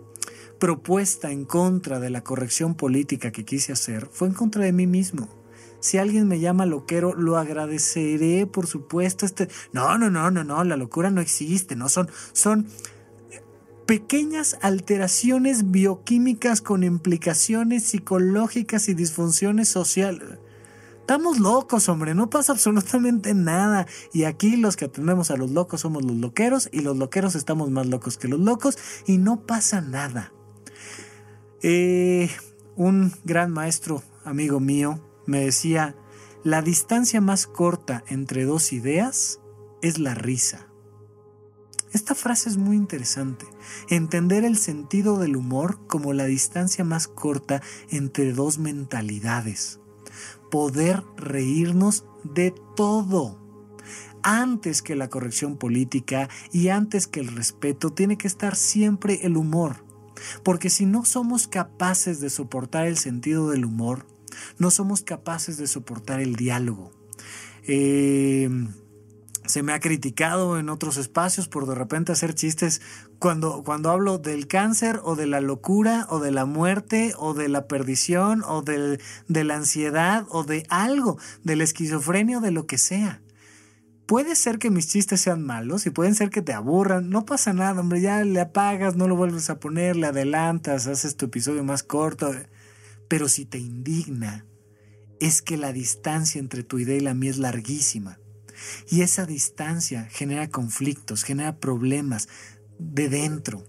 propuesta en contra de la corrección política que quise hacer fue en contra de mí mismo. Si alguien me llama loquero, lo agradeceré, por supuesto. Este, no, no, no, no, no, la locura no existe, no son, son pequeñas alteraciones bioquímicas con implicaciones psicológicas y disfunciones sociales. Estamos locos, hombre, no pasa absolutamente nada. Y aquí los que atendemos a los locos somos los loqueros y los loqueros estamos más locos que los locos y no pasa nada. Eh, un gran maestro, amigo mío, me decía, la distancia más corta entre dos ideas es la risa. Esta frase es muy interesante. Entender el sentido del humor como la distancia más corta entre dos mentalidades. Poder reírnos de todo. Antes que la corrección política y antes que el respeto, tiene que estar siempre el humor. Porque si no somos capaces de soportar el sentido del humor, no somos capaces de soportar el diálogo. Eh, se me ha criticado en otros espacios por de repente hacer chistes cuando, cuando hablo del cáncer o de la locura o de la muerte o de la perdición o de la ansiedad o de algo, de la esquizofrenia o de lo que sea. Puede ser que mis chistes sean malos y pueden ser que te aburran. No pasa nada, hombre. Ya le apagas, no lo vuelves a poner, le adelantas, haces tu episodio más corto. Pero si te indigna, es que la distancia entre tu idea y la mía es larguísima. Y esa distancia genera conflictos, genera problemas de dentro.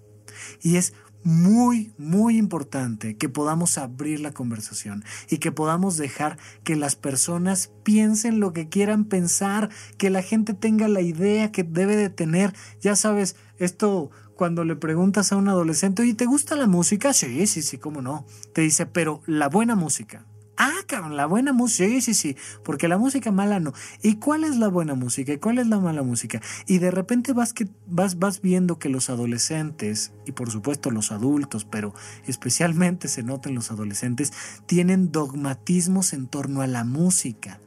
Y es muy, muy importante que podamos abrir la conversación y que podamos dejar que las personas piensen lo que quieran pensar, que la gente tenga la idea que debe de tener. Ya sabes, esto cuando le preguntas a un adolescente, ¿y te gusta la música? Sí, sí, sí, cómo no. Te dice, pero la buena música. Ah, cabrón, la buena música, sí, sí, sí, porque la música mala no. ¿Y cuál es la buena música y cuál es la mala música? Y de repente vas, que, vas, vas viendo que los adolescentes, y por supuesto los adultos, pero especialmente se notan los adolescentes, tienen dogmatismos en torno a la música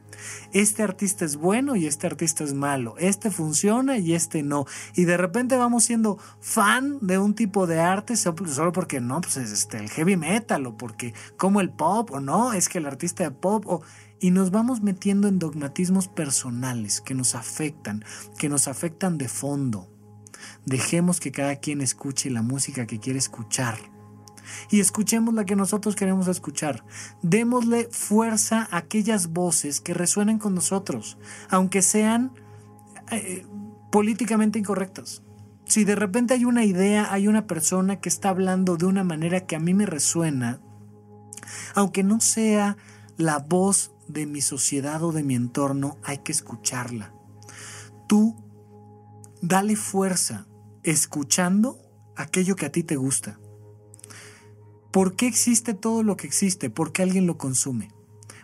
este artista es bueno y este artista es malo, este funciona y este no. Y de repente vamos siendo fan de un tipo de arte solo porque no, pues es este, el heavy metal o porque como el pop o no, es que el artista de pop o... y nos vamos metiendo en dogmatismos personales que nos afectan, que nos afectan de fondo. Dejemos que cada quien escuche la música que quiere escuchar y escuchemos la que nosotros queremos escuchar. Démosle fuerza a aquellas voces que resuenen con nosotros, aunque sean eh, políticamente incorrectas. Si de repente hay una idea, hay una persona que está hablando de una manera que a mí me resuena, aunque no sea la voz de mi sociedad o de mi entorno, hay que escucharla. Tú dale fuerza escuchando aquello que a ti te gusta. ¿Por qué existe todo lo que existe? Porque alguien lo consume,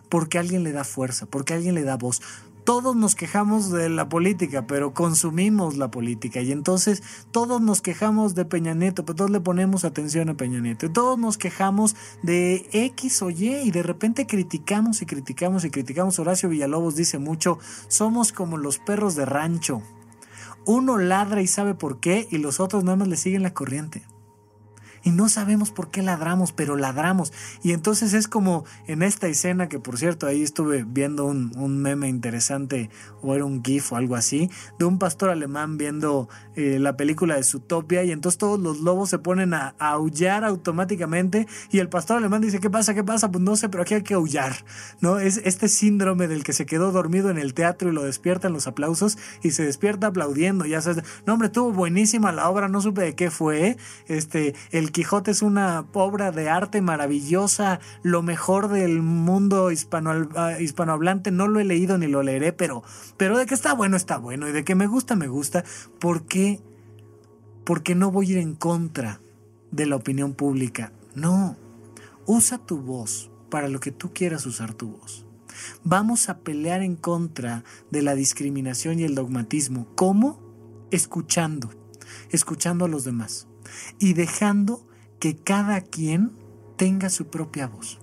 porque alguien le da fuerza, porque alguien le da voz. Todos nos quejamos de la política, pero consumimos la política. Y entonces todos nos quejamos de Peña Nieto, pero todos le ponemos atención a Peña Nieto. Todos nos quejamos de X o Y y de repente criticamos y criticamos y criticamos. Horacio Villalobos dice mucho, somos como los perros de rancho. Uno ladra y sabe por qué y los otros nada más le siguen la corriente y no sabemos por qué ladramos, pero ladramos. Y entonces es como en esta escena que por cierto ahí estuve viendo un, meme interesante o era un GIF o algo así, de un pastor alemán viendo eh, la película de Zootopia y entonces todos los lobos se ponen a, aullar automáticamente y el pastor alemán dice, ¿qué pasa? ¿Qué pasa? Pues no sé, pero aquí hay que aullar, ¿no? Es este síndrome del que se quedó dormido en el teatro y lo despiertan los aplausos y se despierta aplaudiendo, ya sabes, no hombre, estuvo buenísima la obra, no supe de qué fue, este, el Quijote es una obra de arte maravillosa, lo mejor del mundo hispano, ah, hispanohablante, no lo he leído ni lo leeré, pero, pero de que está bueno, está bueno, y de que me gusta, me gusta, ¿por qué? Porque no voy a ir en contra de la opinión pública. No, usa tu voz para lo que tú quieras usar tu voz. Vamos a pelear en contra de la discriminación y el dogmatismo. ¿Cómo? Escuchando, escuchando a los demás y dejando que cada quien tenga su propia voz.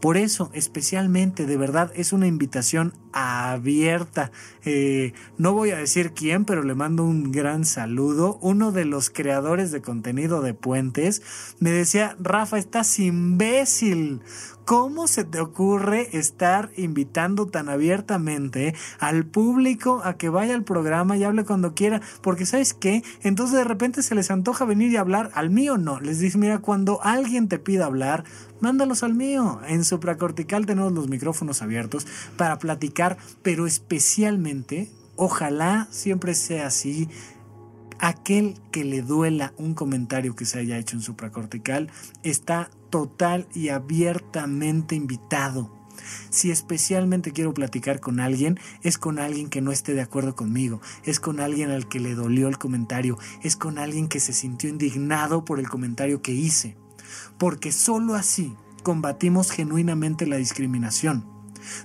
Por eso, especialmente, de verdad, es una invitación abierta. Eh, no voy a decir quién, pero le mando un gran saludo. Uno de los creadores de contenido de Puentes me decía, Rafa, estás imbécil. ¿Cómo se te ocurre estar invitando tan abiertamente al público a que vaya al programa y hable cuando quiera? Porque sabes qué, entonces de repente se les antoja venir y hablar, al mío no. Les dice, mira, cuando alguien te pida hablar, mándalos al mío. En supracortical tenemos los micrófonos abiertos para platicar, pero especialmente, ojalá siempre sea así, aquel que le duela un comentario que se haya hecho en supracortical está total y abiertamente invitado. Si especialmente quiero platicar con alguien, es con alguien que no esté de acuerdo conmigo, es con alguien al que le dolió el comentario, es con alguien que se sintió indignado por el comentario que hice. Porque sólo así combatimos genuinamente la discriminación.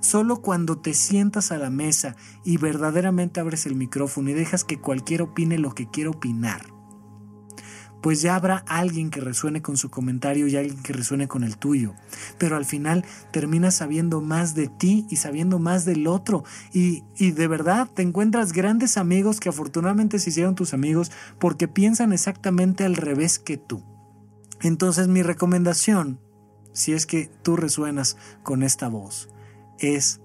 Solo cuando te sientas a la mesa y verdaderamente abres el micrófono y dejas que cualquiera opine lo que quiera opinar, pues ya habrá alguien que resuene con su comentario y alguien que resuene con el tuyo. Pero al final terminas sabiendo más de ti y sabiendo más del otro. Y, y de verdad te encuentras grandes amigos que afortunadamente se hicieron tus amigos porque piensan exactamente al revés que tú. Entonces mi recomendación, si es que tú resuenas con esta voz, es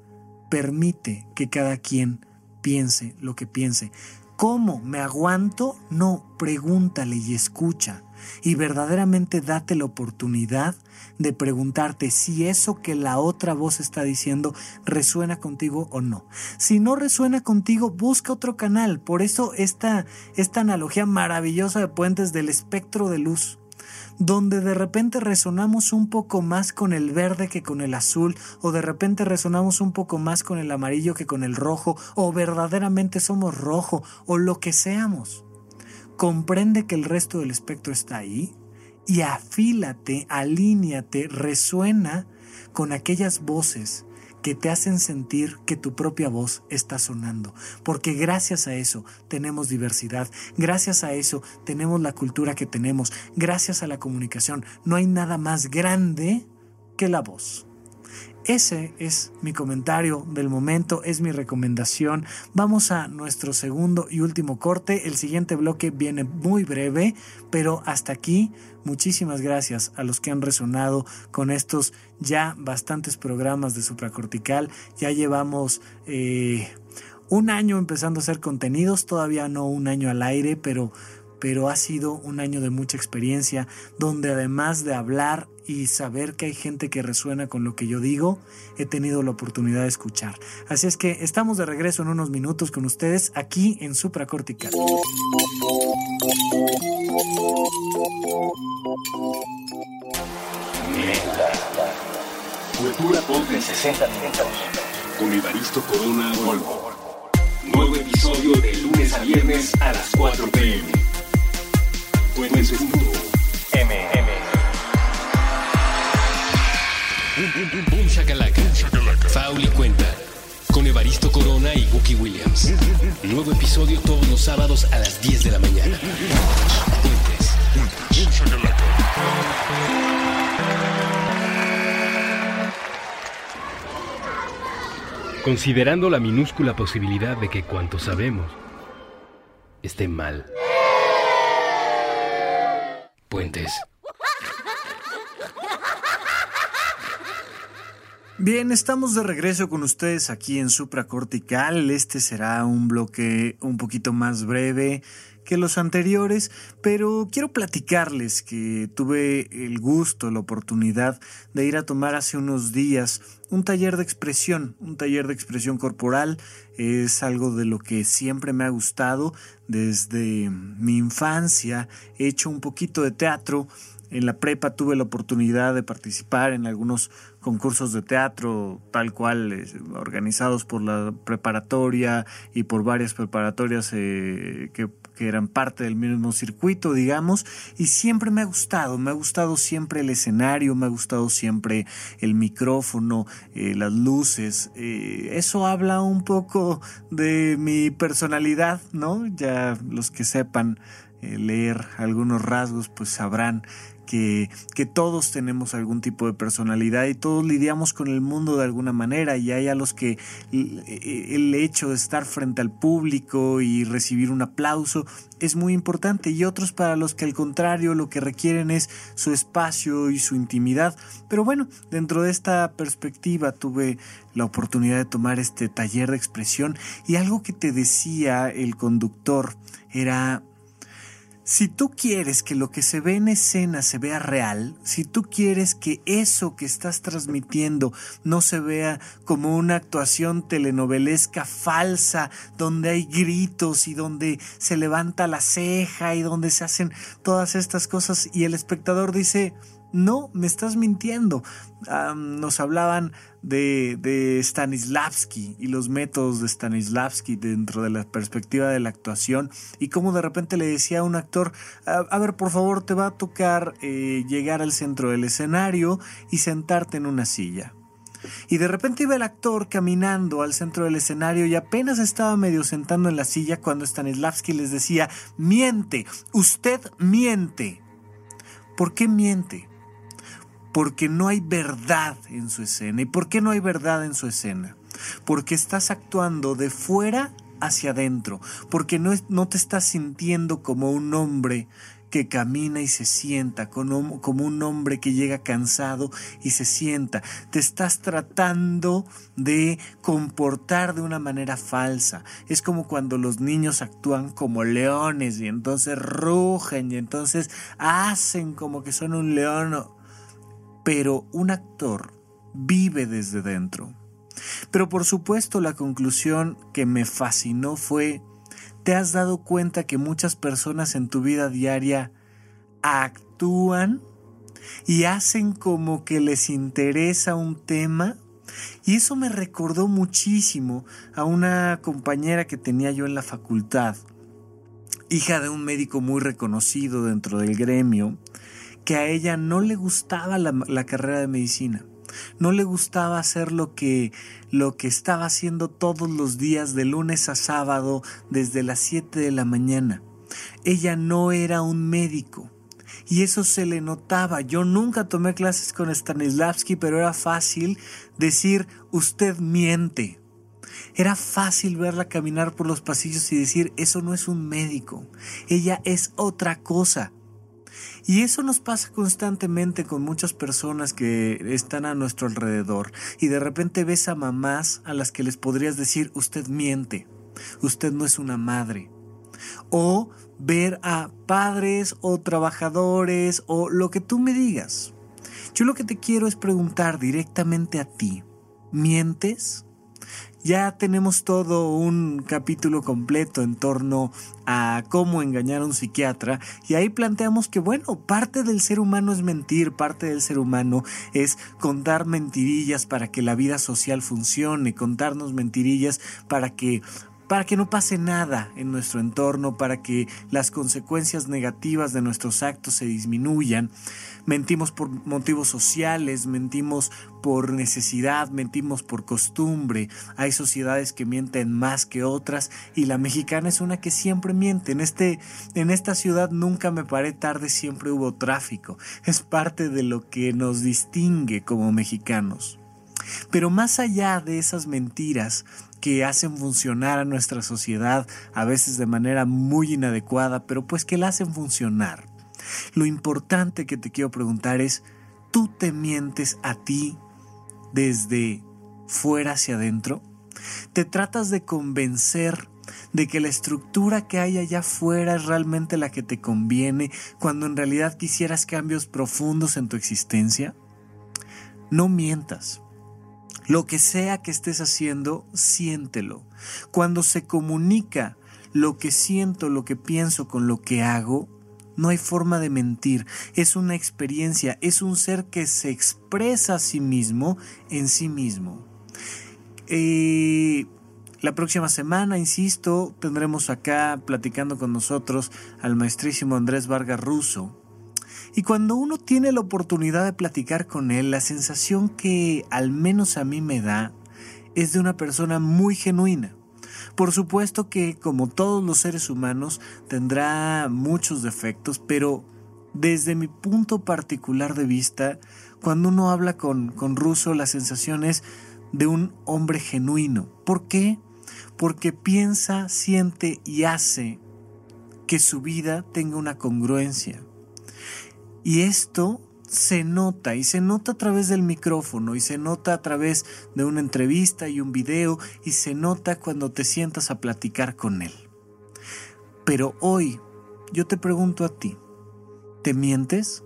permite que cada quien piense lo que piense. ¿Cómo? ¿Me aguanto? No, pregúntale y escucha. Y verdaderamente date la oportunidad de preguntarte si eso que la otra voz está diciendo resuena contigo o no. Si no resuena contigo, busca otro canal. Por eso esta, esta analogía maravillosa de puentes del espectro de luz donde de repente resonamos un poco más con el verde que con el azul, o de repente resonamos un poco más con el amarillo que con el rojo, o verdaderamente somos rojo, o lo que seamos. Comprende que el resto del espectro está ahí y afílate, alíñate, resuena con aquellas voces que te hacen sentir que tu propia voz está sonando. Porque gracias a eso tenemos diversidad, gracias a eso tenemos la cultura que tenemos, gracias a la comunicación. No hay nada más grande que la voz. Ese es mi comentario del momento, es mi recomendación. Vamos a nuestro segundo y último corte. El siguiente bloque viene muy breve, pero hasta aquí muchísimas gracias a los que han resonado con estos ya bastantes programas de supracortical. Ya llevamos... Eh, un año empezando a hacer contenidos, todavía no un año al aire, pero pero ha sido un año de mucha experiencia, donde además de hablar y saber que hay gente que resuena con lo que yo digo, he tenido la oportunidad de escuchar. Así es que estamos de regreso en unos minutos con ustedes aquí en Supracortical. Cultura Pop de 60 minutos. Con Evaristo Corona Volvo. Nuevo episodio de lunes a viernes a las 4 pm. M. Boom Shakalaka. Fauli cuenta. Con Evaristo Corona y Wookie Williams. Nuevo episodio todos los sábados a las 10 de la mañana. Considerando la minúscula posibilidad de que cuanto sabemos esté mal. Puentes. Bien, estamos de regreso con ustedes aquí en Supracortical. Este será un bloque un poquito más breve que los anteriores, pero quiero platicarles que tuve el gusto, la oportunidad de ir a tomar hace unos días un taller de expresión, un taller de expresión corporal. Es algo de lo que siempre me ha gustado desde mi infancia. He hecho un poquito de teatro. En la prepa tuve la oportunidad de participar en algunos concursos de teatro, tal cual, eh, organizados por la preparatoria y por varias preparatorias eh, que eran parte del mismo circuito, digamos, y siempre me ha gustado, me ha gustado siempre el escenario, me ha gustado siempre el micrófono, eh, las luces, eso habla un poco de mi personalidad, ¿no? Ya los que sepan leer algunos rasgos, pues sabrán que, todos tenemos algún tipo de personalidad y todos lidiamos con el mundo de alguna manera y hay a los que el hecho de estar frente al público y recibir un aplauso es muy importante y otros para los que al contrario lo que requieren es su espacio y su intimidad. Pero bueno, dentro de esta perspectiva tuve la oportunidad de tomar este taller de expresión y algo que te decía el conductor era si tú quieres que lo que se ve en escena se vea real, si tú quieres que eso que estás transmitiendo no se vea como una actuación telenovelesca falsa, donde hay gritos y donde se levanta la ceja y donde se hacen todas estas cosas y el espectador dice, no, me estás mintiendo. nos hablaban de, Stanislavski y los métodos de Stanislavski dentro de la perspectiva de la actuación y cómo de repente le decía a un actor, a, ver, por favor, te va a tocar eh, llegar al centro del escenario y sentarte en una silla. Y de repente iba el actor caminando al centro del escenario y apenas estaba medio sentando en la silla cuando Stanislavski les decía, miente, usted miente. ¿Por qué miente? Porque no hay verdad en su escena. ¿Y por qué no hay verdad en su escena? Porque estás actuando de fuera hacia adentro, porque no, te estás sintiendo como un hombre que camina y se sienta, como, como un hombre que llega cansado y se sienta. Te estás tratando de comportar de una manera falsa. Es como cuando los niños actúan como leones y entonces rugen y entonces hacen como que son un león pero un actor vive desde dentro. Pero por supuesto la conclusión que me fascinó fue, ¿te has dado cuenta que muchas personas en tu vida diaria actúan y hacen como que les interesa un tema? Y eso me recordó muchísimo a una compañera que tenía yo en la facultad, hija de un médico muy reconocido dentro del gremio, que a ella no le gustaba la, carrera de medicina. No le gustaba hacer lo que, lo que estaba haciendo todos los días de lunes a sábado desde las 7 de la mañana. Ella no era un médico Y eso se le notaba. Yo nunca tomé clases con Stanislavski, pero era fácil decir, usted miente. Era fácil verla caminar por los pasillos y decir, eso no es un médico, ella es otra cosa. Y eso nos pasa constantemente con muchas personas que están a nuestro alrededor. Y de repente ves a mamás a las que les podrías decir, usted miente, usted no es una madre. O ver a padres o trabajadores o lo que tú me digas. Yo lo que te quiero es preguntar directamente a ti, ¿mientes? Ya tenemos todo un capítulo completo en torno a cómo engañar a un psiquiatra y ahí planteamos que bueno, parte del ser humano es mentir, parte del ser humano es contar mentirillas para que la vida social funcione, contarnos mentirillas para que para que no pase nada en nuestro entorno, para que las consecuencias negativas de nuestros actos se disminuyan. Mentimos por motivos sociales, mentimos por necesidad, mentimos por costumbre. Hay sociedades que mienten más que otras y la mexicana es una que siempre miente. En, este, en esta ciudad nunca me paré tarde, siempre hubo tráfico. Es parte de lo que nos distingue como mexicanos. Pero más allá de esas mentiras que hacen funcionar a nuestra sociedad, a veces de manera muy inadecuada, pero pues que la hacen funcionar, lo importante que te quiero preguntar es, ¿tú te mientes a ti desde fuera hacia adentro? ¿Te tratas de convencer de que la estructura que hay allá afuera es realmente la que te conviene cuando en realidad quisieras cambios profundos en tu existencia? No mientas. Lo que sea que estés haciendo, siéntelo. Cuando se comunica lo que siento, lo que pienso con lo que hago, no hay forma de mentir. Es una experiencia, es un ser que se expresa a sí mismo en sí mismo. Eh, la próxima semana, insisto, tendremos acá platicando con nosotros al maestrísimo Andrés Vargas Russo y cuando uno tiene la oportunidad de platicar con él, la sensación que al menos a mí me da es de una persona muy genuina. Por supuesto que, como todos los seres humanos, tendrá muchos defectos, pero desde mi punto particular de vista, cuando uno habla con, con Russo, la sensación es de un hombre genuino. ¿Por qué? Porque piensa, siente y hace que su vida tenga una congruencia. Y esto se nota y se nota a través del micrófono y se nota a través de una entrevista y un video y se nota cuando te sientas a platicar con él. Pero hoy yo te pregunto a ti, ¿te mientes?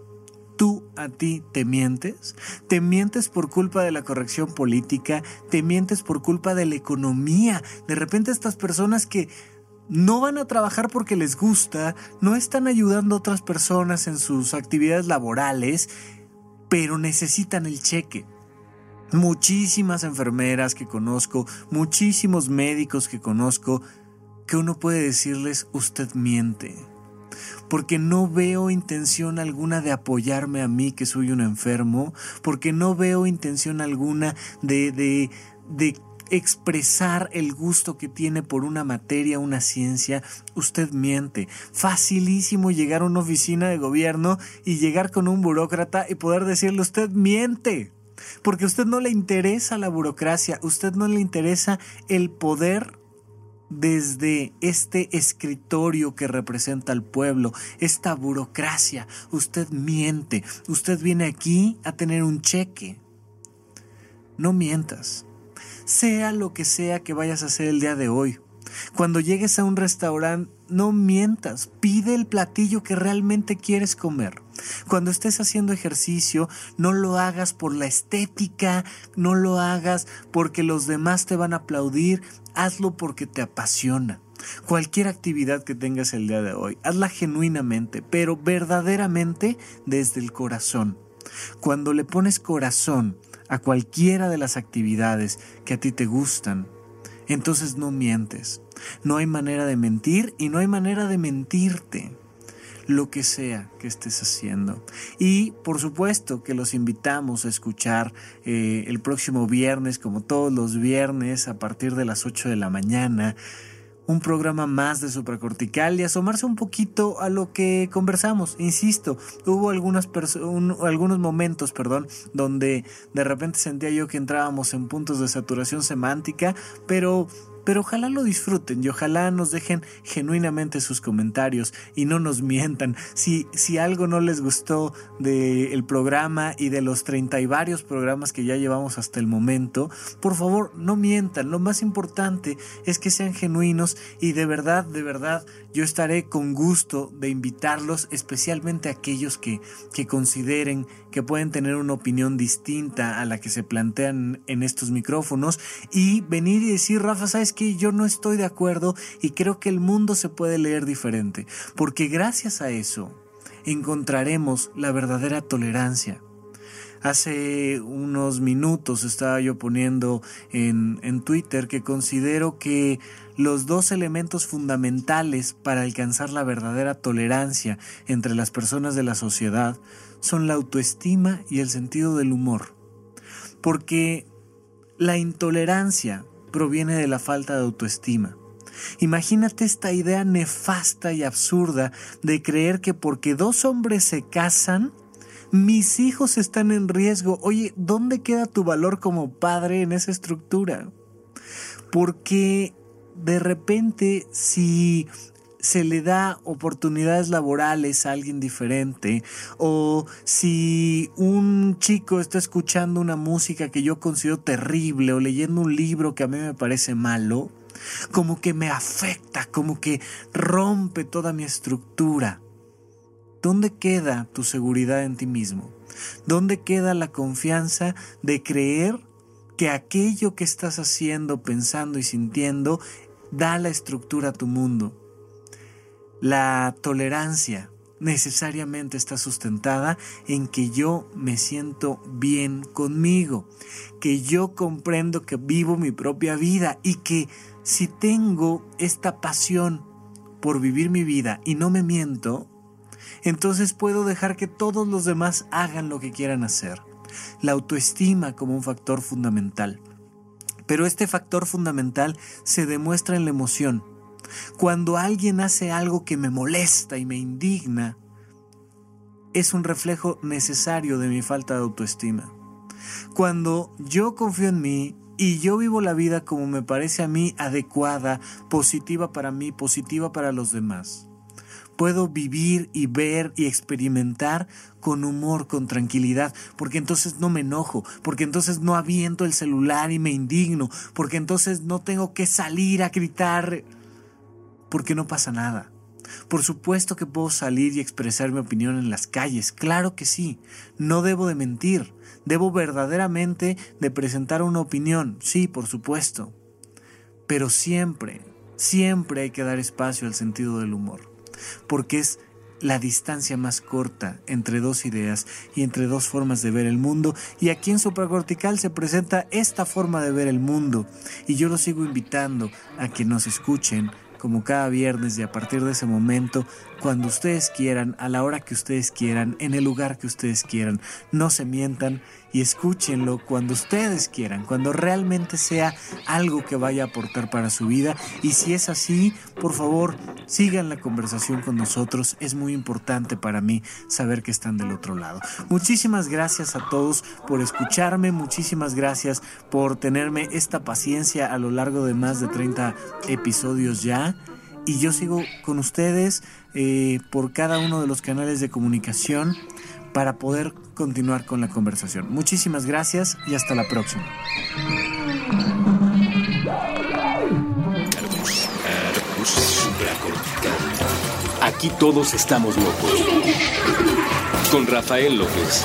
¿Tú a ti te mientes? ¿Te mientes por culpa de la corrección política? ¿Te mientes por culpa de la economía? De repente estas personas que no van a trabajar porque les gusta, no están ayudando a otras personas en sus actividades laborales, pero necesitan el cheque. Muchísimas enfermeras que conozco, muchísimos médicos que conozco, que uno puede decirles usted miente. Porque no veo intención alguna de apoyarme a mí que soy un enfermo, porque no veo intención alguna de, de, de expresar el gusto que tiene por una materia, una ciencia, usted miente. Facilísimo llegar a una oficina de gobierno y llegar con un burócrata y poder decirle usted miente. Porque a usted no le interesa la burocracia, a usted no le interesa el poder desde este escritorio que representa al pueblo, esta burocracia. Usted miente, usted viene aquí a tener un cheque. No mientas sea lo que sea que vayas a hacer el día de hoy. Cuando llegues a un restaurante, no mientas, pide el platillo que realmente quieres comer. Cuando estés haciendo ejercicio, no lo hagas por la estética, no lo hagas porque los demás te van a aplaudir, hazlo porque te apasiona. Cualquier actividad que tengas el día de hoy, hazla genuinamente, pero verdaderamente desde el corazón. Cuando le pones corazón a cualquiera de las actividades que a ti te gustan, entonces no mientes. No hay manera de mentir y no hay manera de mentirte lo que sea que estés haciendo. Y por supuesto que los invitamos a escuchar eh, el próximo viernes, como todos los viernes, a partir de las 8 de la mañana, un programa más de supracortical y asomarse un poquito a lo que conversamos. Insisto, hubo algunas algunos momentos, perdón, donde de repente sentía yo que entrábamos en puntos de saturación semántica, pero pero ojalá lo disfruten y ojalá nos dejen genuinamente sus comentarios y no nos mientan. Si, si algo no les gustó del programa y de los treinta y varios programas que ya llevamos hasta el momento, por favor no mientan. Lo más importante es que sean genuinos y de verdad, de verdad, yo estaré con gusto de invitarlos, especialmente aquellos que, que consideren que pueden tener una opinión distinta a la que se plantean en estos micrófonos y venir y decir, Rafa, ¿sabes que yo no estoy de acuerdo y creo que el mundo se puede leer diferente, porque gracias a eso encontraremos la verdadera tolerancia. Hace unos minutos estaba yo poniendo en, en, Twitter que considero que los dos elementos fundamentales para alcanzar la verdadera tolerancia entre las personas de la sociedad son la autoestima y el sentido del humor. Porque la intolerancia proviene de la falta de autoestima. Imagínate esta idea nefasta y absurda de creer que porque dos hombres se casan, mis hijos están en riesgo. Oye, ¿dónde queda tu valor como padre en esa estructura? Porque de repente si se le da oportunidades laborales a alguien diferente o si un chico está escuchando una música que yo considero terrible o leyendo un libro que a mí me parece malo, como que me afecta, como que rompe toda mi estructura. ¿Dónde queda tu seguridad en ti mismo? ¿Dónde queda la confianza de creer que aquello que estás haciendo, pensando y sintiendo da la estructura a tu mundo? La tolerancia necesariamente está sustentada en que yo me siento bien conmigo, que yo comprendo que vivo mi propia vida y que si tengo esta pasión por vivir mi vida y no me miento, entonces puedo dejar que todos los demás hagan lo que quieran hacer. La autoestima como un factor fundamental. Pero este factor fundamental se demuestra en la emoción, cuando alguien hace algo que me molesta y me indigna, es un reflejo necesario de mi falta de autoestima. Cuando yo confío en mí y yo vivo la vida como me parece a mí adecuada, positiva para mí, positiva para los demás. Puedo vivir y ver y experimentar con humor, con tranquilidad, porque entonces no me enojo, porque entonces no aviento el celular y me indigno, porque entonces no tengo que salir a gritar porque no pasa nada. Por supuesto que puedo salir y expresar mi opinión en las calles, claro que sí. No debo de mentir, debo verdaderamente de presentar una opinión, sí, por supuesto. Pero siempre, siempre hay que dar espacio al sentido del humor, porque es la distancia más corta entre dos ideas y entre dos formas de ver el mundo. Y aquí en Supracortical se presenta esta forma de ver el mundo. Y yo los sigo invitando a que nos escuchen, como cada viernes y a partir de ese momento, cuando ustedes quieran, a la hora que ustedes quieran, en el lugar que ustedes quieran. No se mientan y escúchenlo cuando ustedes quieran, cuando realmente sea algo que vaya a aportar para su vida. Y si es así, por favor, sigan la conversación con nosotros. Es muy importante para mí saber que están del otro lado. Muchísimas gracias a todos por escucharme, muchísimas gracias por tenerme esta paciencia a lo largo de más de 30 episodios ya. Y yo sigo con ustedes eh, por cada uno de los canales de comunicación para poder continuar con la conversación. Muchísimas gracias y hasta la próxima. Aquí todos estamos locos. Con Rafael López.